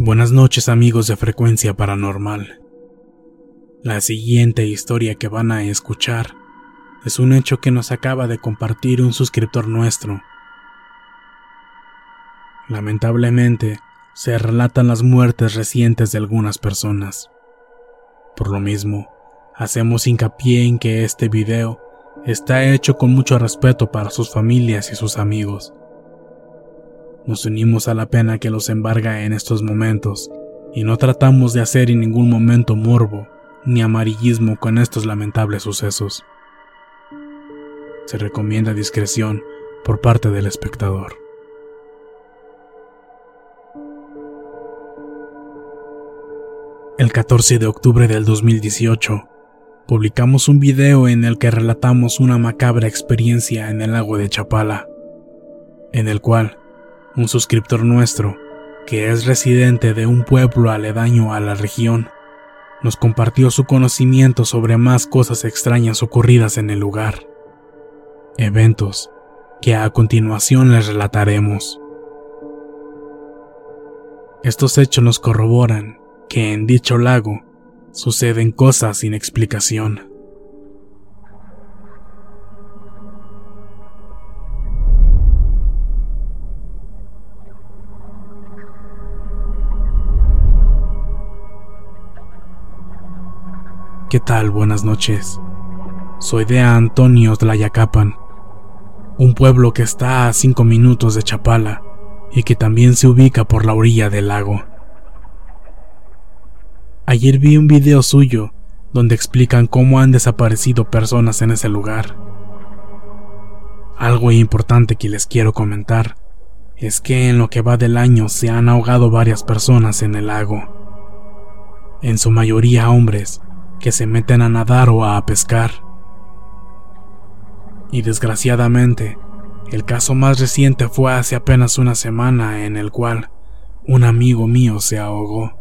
Buenas noches amigos de Frecuencia Paranormal. La siguiente historia que van a escuchar es un hecho que nos acaba de compartir un suscriptor nuestro. Lamentablemente, se relatan las muertes recientes de algunas personas. Por lo mismo, hacemos hincapié en que este video está hecho con mucho respeto para sus familias y sus amigos. Nos unimos a la pena que los embarga en estos momentos y no tratamos de hacer en ningún momento morbo ni amarillismo con estos lamentables sucesos. Se recomienda discreción por parte del espectador. El 14 de octubre del 2018, publicamos un video en el que relatamos una macabra experiencia en el lago de Chapala, en el cual un suscriptor nuestro, que es residente de un pueblo aledaño a la región, nos compartió su conocimiento sobre más cosas extrañas ocurridas en el lugar. Eventos que a continuación les relataremos. Estos hechos nos corroboran que en dicho lago suceden cosas sin explicación. ¿Qué tal? Buenas noches. Soy de Antonio Tlayacapan, un pueblo que está a 5 minutos de Chapala y que también se ubica por la orilla del lago. Ayer vi un video suyo donde explican cómo han desaparecido personas en ese lugar. Algo importante que les quiero comentar es que en lo que va del año se han ahogado varias personas en el lago. En su mayoría hombres que se meten a nadar o a pescar. Y desgraciadamente, el caso más reciente fue hace apenas una semana en el cual un amigo mío se ahogó.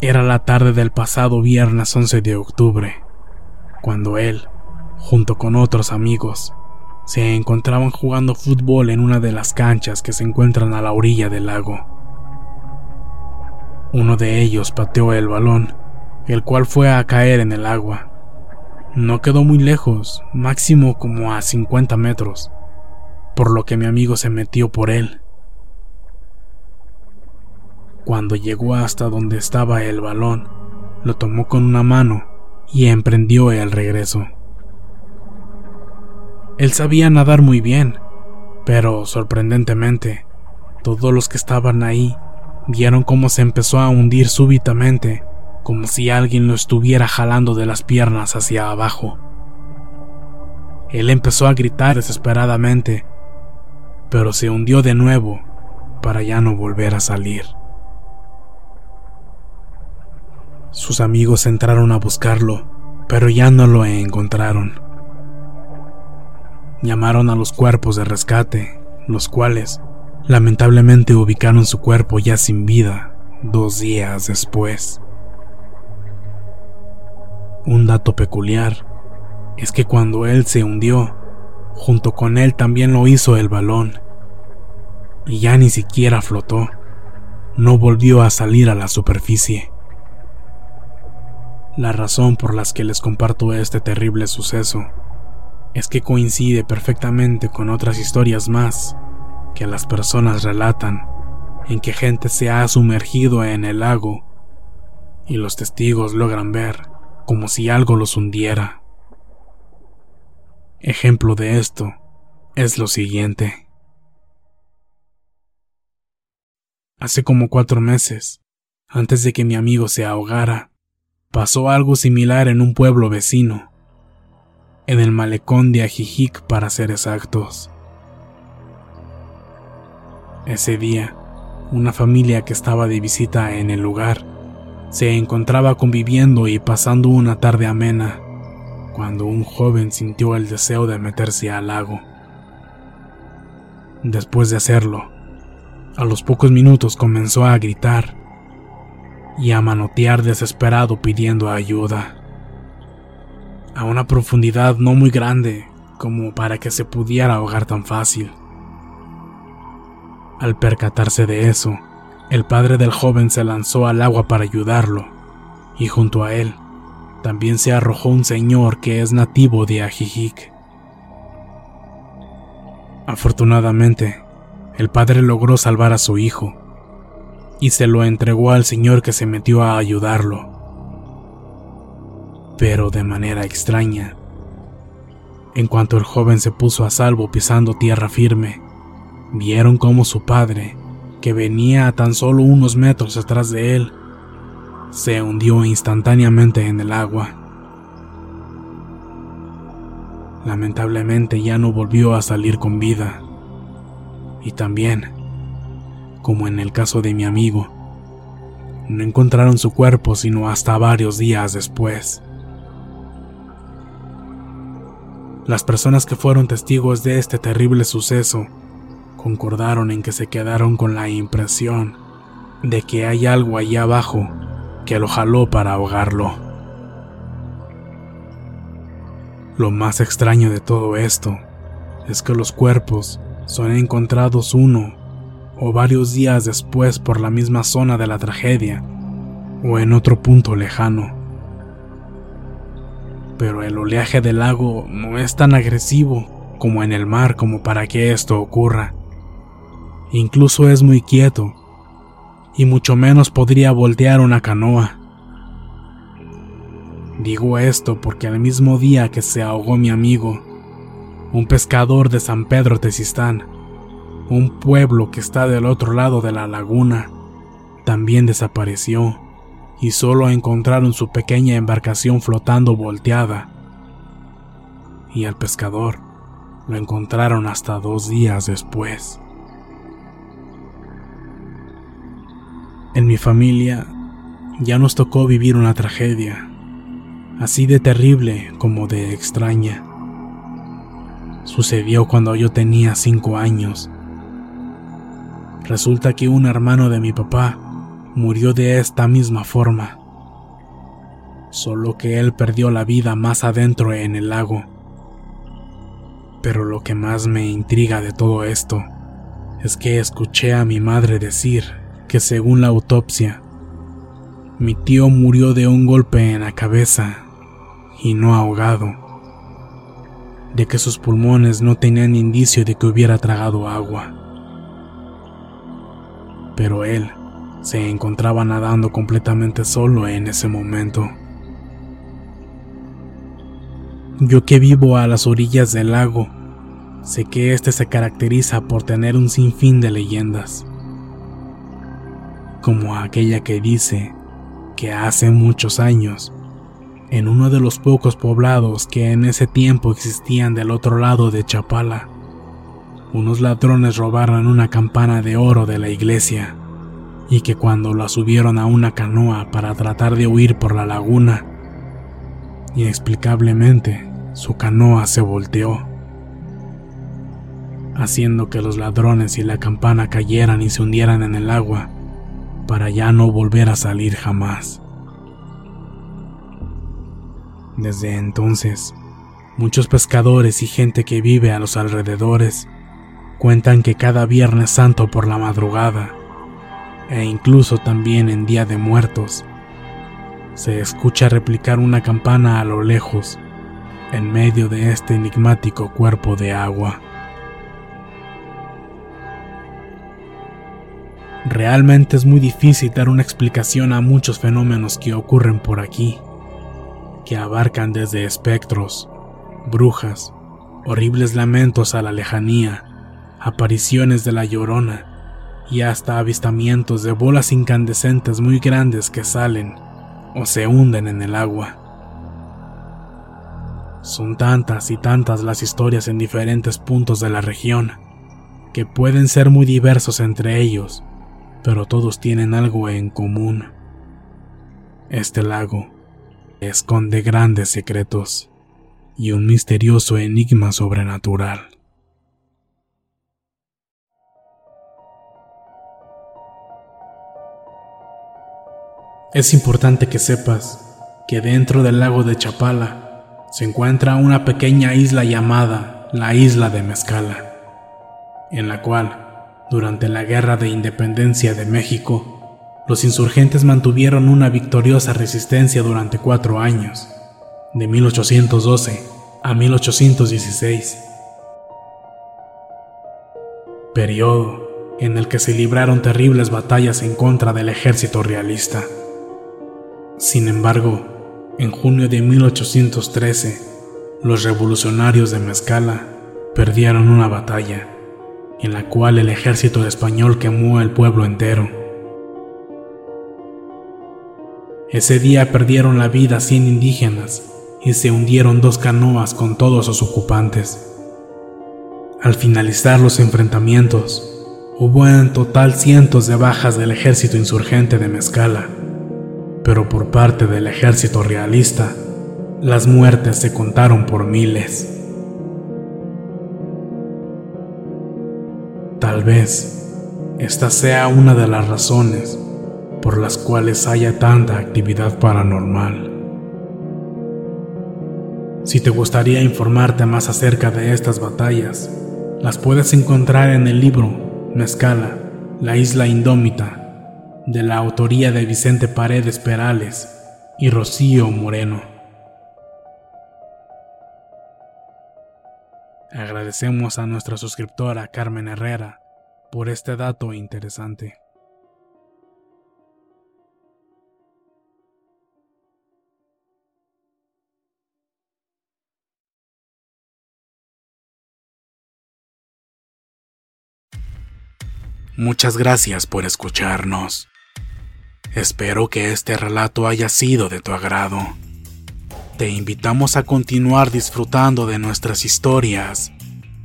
Era la tarde del pasado viernes 11 de octubre, cuando él, junto con otros amigos, se encontraban jugando fútbol en una de las canchas que se encuentran a la orilla del lago. Uno de ellos pateó el balón, el cual fue a caer en el agua. No quedó muy lejos, máximo como a 50 metros, por lo que mi amigo se metió por él. Cuando llegó hasta donde estaba el balón, lo tomó con una mano y emprendió el regreso. Él sabía nadar muy bien, pero sorprendentemente, todos los que estaban ahí vieron cómo se empezó a hundir súbitamente, como si alguien lo estuviera jalando de las piernas hacia abajo. Él empezó a gritar desesperadamente, pero se hundió de nuevo para ya no volver a salir. Sus amigos entraron a buscarlo, pero ya no lo encontraron. llamaron a los cuerpos de rescate, los cuales lamentablemente ubicaron su cuerpo ya sin vida dos días después. Un dato peculiar es que cuando él se hundió, junto con él también lo hizo el balón, y ya ni siquiera flotó, no volvió a salir a la superficie. La razón por las que les comparto este terrible suceso es que coincide perfectamente con otras historias más que las personas relatan en que gente se ha sumergido en el lago y los testigos logran ver como si algo los hundiera. Ejemplo de esto es lo siguiente. Hace como cuatro meses, antes de que mi amigo se ahogara, pasó algo similar en un pueblo vecino, en el malecón de Ajijic para ser exactos. Ese día, una familia que estaba de visita en el lugar se encontraba conviviendo y pasando una tarde amena cuando un joven sintió el deseo de meterse al lago. Después de hacerlo, a los pocos minutos comenzó a gritar y a manotear desesperado pidiendo ayuda. A una profundidad no muy grande como para que se pudiera ahogar tan fácil. Al percatarse de eso, el padre del joven se lanzó al agua para ayudarlo, y junto a él también se arrojó un señor que es nativo de Ajijic. Afortunadamente, el padre logró salvar a su hijo y se lo entregó al señor que se metió a ayudarlo. Pero de manera extraña, en cuanto el joven se puso a salvo pisando tierra firme, vieron cómo su padre que venía a tan solo unos metros atrás de él, se hundió instantáneamente en el agua. Lamentablemente ya no volvió a salir con vida. Y también, como en el caso de mi amigo, no encontraron su cuerpo sino hasta varios días después. Las personas que fueron testigos de este terrible suceso concordaron en que se quedaron con la impresión de que hay algo allá abajo que lo jaló para ahogarlo. Lo más extraño de todo esto es que los cuerpos son encontrados uno o varios días después por la misma zona de la tragedia o en otro punto lejano. Pero el oleaje del lago no es tan agresivo como en el mar como para que esto ocurra. Incluso es muy quieto, y mucho menos podría voltear una canoa. Digo esto porque al mismo día que se ahogó mi amigo, un pescador de San Pedro Tesistán, un pueblo que está del otro lado de la laguna, también desapareció y solo encontraron su pequeña embarcación flotando volteada. Y al pescador lo encontraron hasta dos días después. En mi familia ya nos tocó vivir una tragedia, así de terrible como de extraña. Sucedió cuando yo tenía cinco años. Resulta que un hermano de mi papá murió de esta misma forma, solo que él perdió la vida más adentro en el lago. Pero lo que más me intriga de todo esto es que escuché a mi madre decir que según la autopsia, mi tío murió de un golpe en la cabeza y no ahogado, de que sus pulmones no tenían indicio de que hubiera tragado agua. Pero él se encontraba nadando completamente solo en ese momento. Yo que vivo a las orillas del lago, sé que este se caracteriza por tener un sinfín de leyendas como aquella que dice que hace muchos años, en uno de los pocos poblados que en ese tiempo existían del otro lado de Chapala, unos ladrones robaron una campana de oro de la iglesia y que cuando la subieron a una canoa para tratar de huir por la laguna, inexplicablemente su canoa se volteó haciendo que los ladrones y la campana cayeran y se hundieran en el agua para ya no volver a salir jamás. Desde entonces, muchos pescadores y gente que vive a los alrededores cuentan que cada Viernes Santo por la madrugada, e incluso también en Día de Muertos, se escucha replicar una campana a lo lejos, en medio de este enigmático cuerpo de agua. Realmente es muy difícil dar una explicación a muchos fenómenos que ocurren por aquí, que abarcan desde espectros, brujas, horribles lamentos a la lejanía, apariciones de la llorona y hasta avistamientos de bolas incandescentes muy grandes que salen o se hunden en el agua. Son tantas y tantas las historias en diferentes puntos de la región, que pueden ser muy diversos entre ellos, pero todos tienen algo en común. Este lago esconde grandes secretos y un misterioso enigma sobrenatural. Es importante que sepas que dentro del lago de Chapala se encuentra una pequeña isla llamada la isla de Mezcala, en la cual durante la Guerra de Independencia de México, los insurgentes mantuvieron una victoriosa resistencia durante cuatro años, de 1812 a 1816, periodo en el que se libraron terribles batallas en contra del ejército realista. Sin embargo, en junio de 1813, los revolucionarios de Mezcala perdieron una batalla en la cual el ejército español quemó el pueblo entero. Ese día perdieron la vida 100 indígenas y se hundieron dos canoas con todos sus ocupantes. Al finalizar los enfrentamientos, hubo en total cientos de bajas del ejército insurgente de Mezcala, pero por parte del ejército realista, las muertes se contaron por miles. Tal vez esta sea una de las razones por las cuales haya tanta actividad paranormal. Si te gustaría informarte más acerca de estas batallas, las puedes encontrar en el libro Mezcala, la isla indómita, de la autoría de Vicente Paredes Perales y Rocío Moreno. Agradecemos a nuestra suscriptora Carmen Herrera por este dato interesante. Muchas gracias por escucharnos. Espero que este relato haya sido de tu agrado. Te invitamos a continuar disfrutando de nuestras historias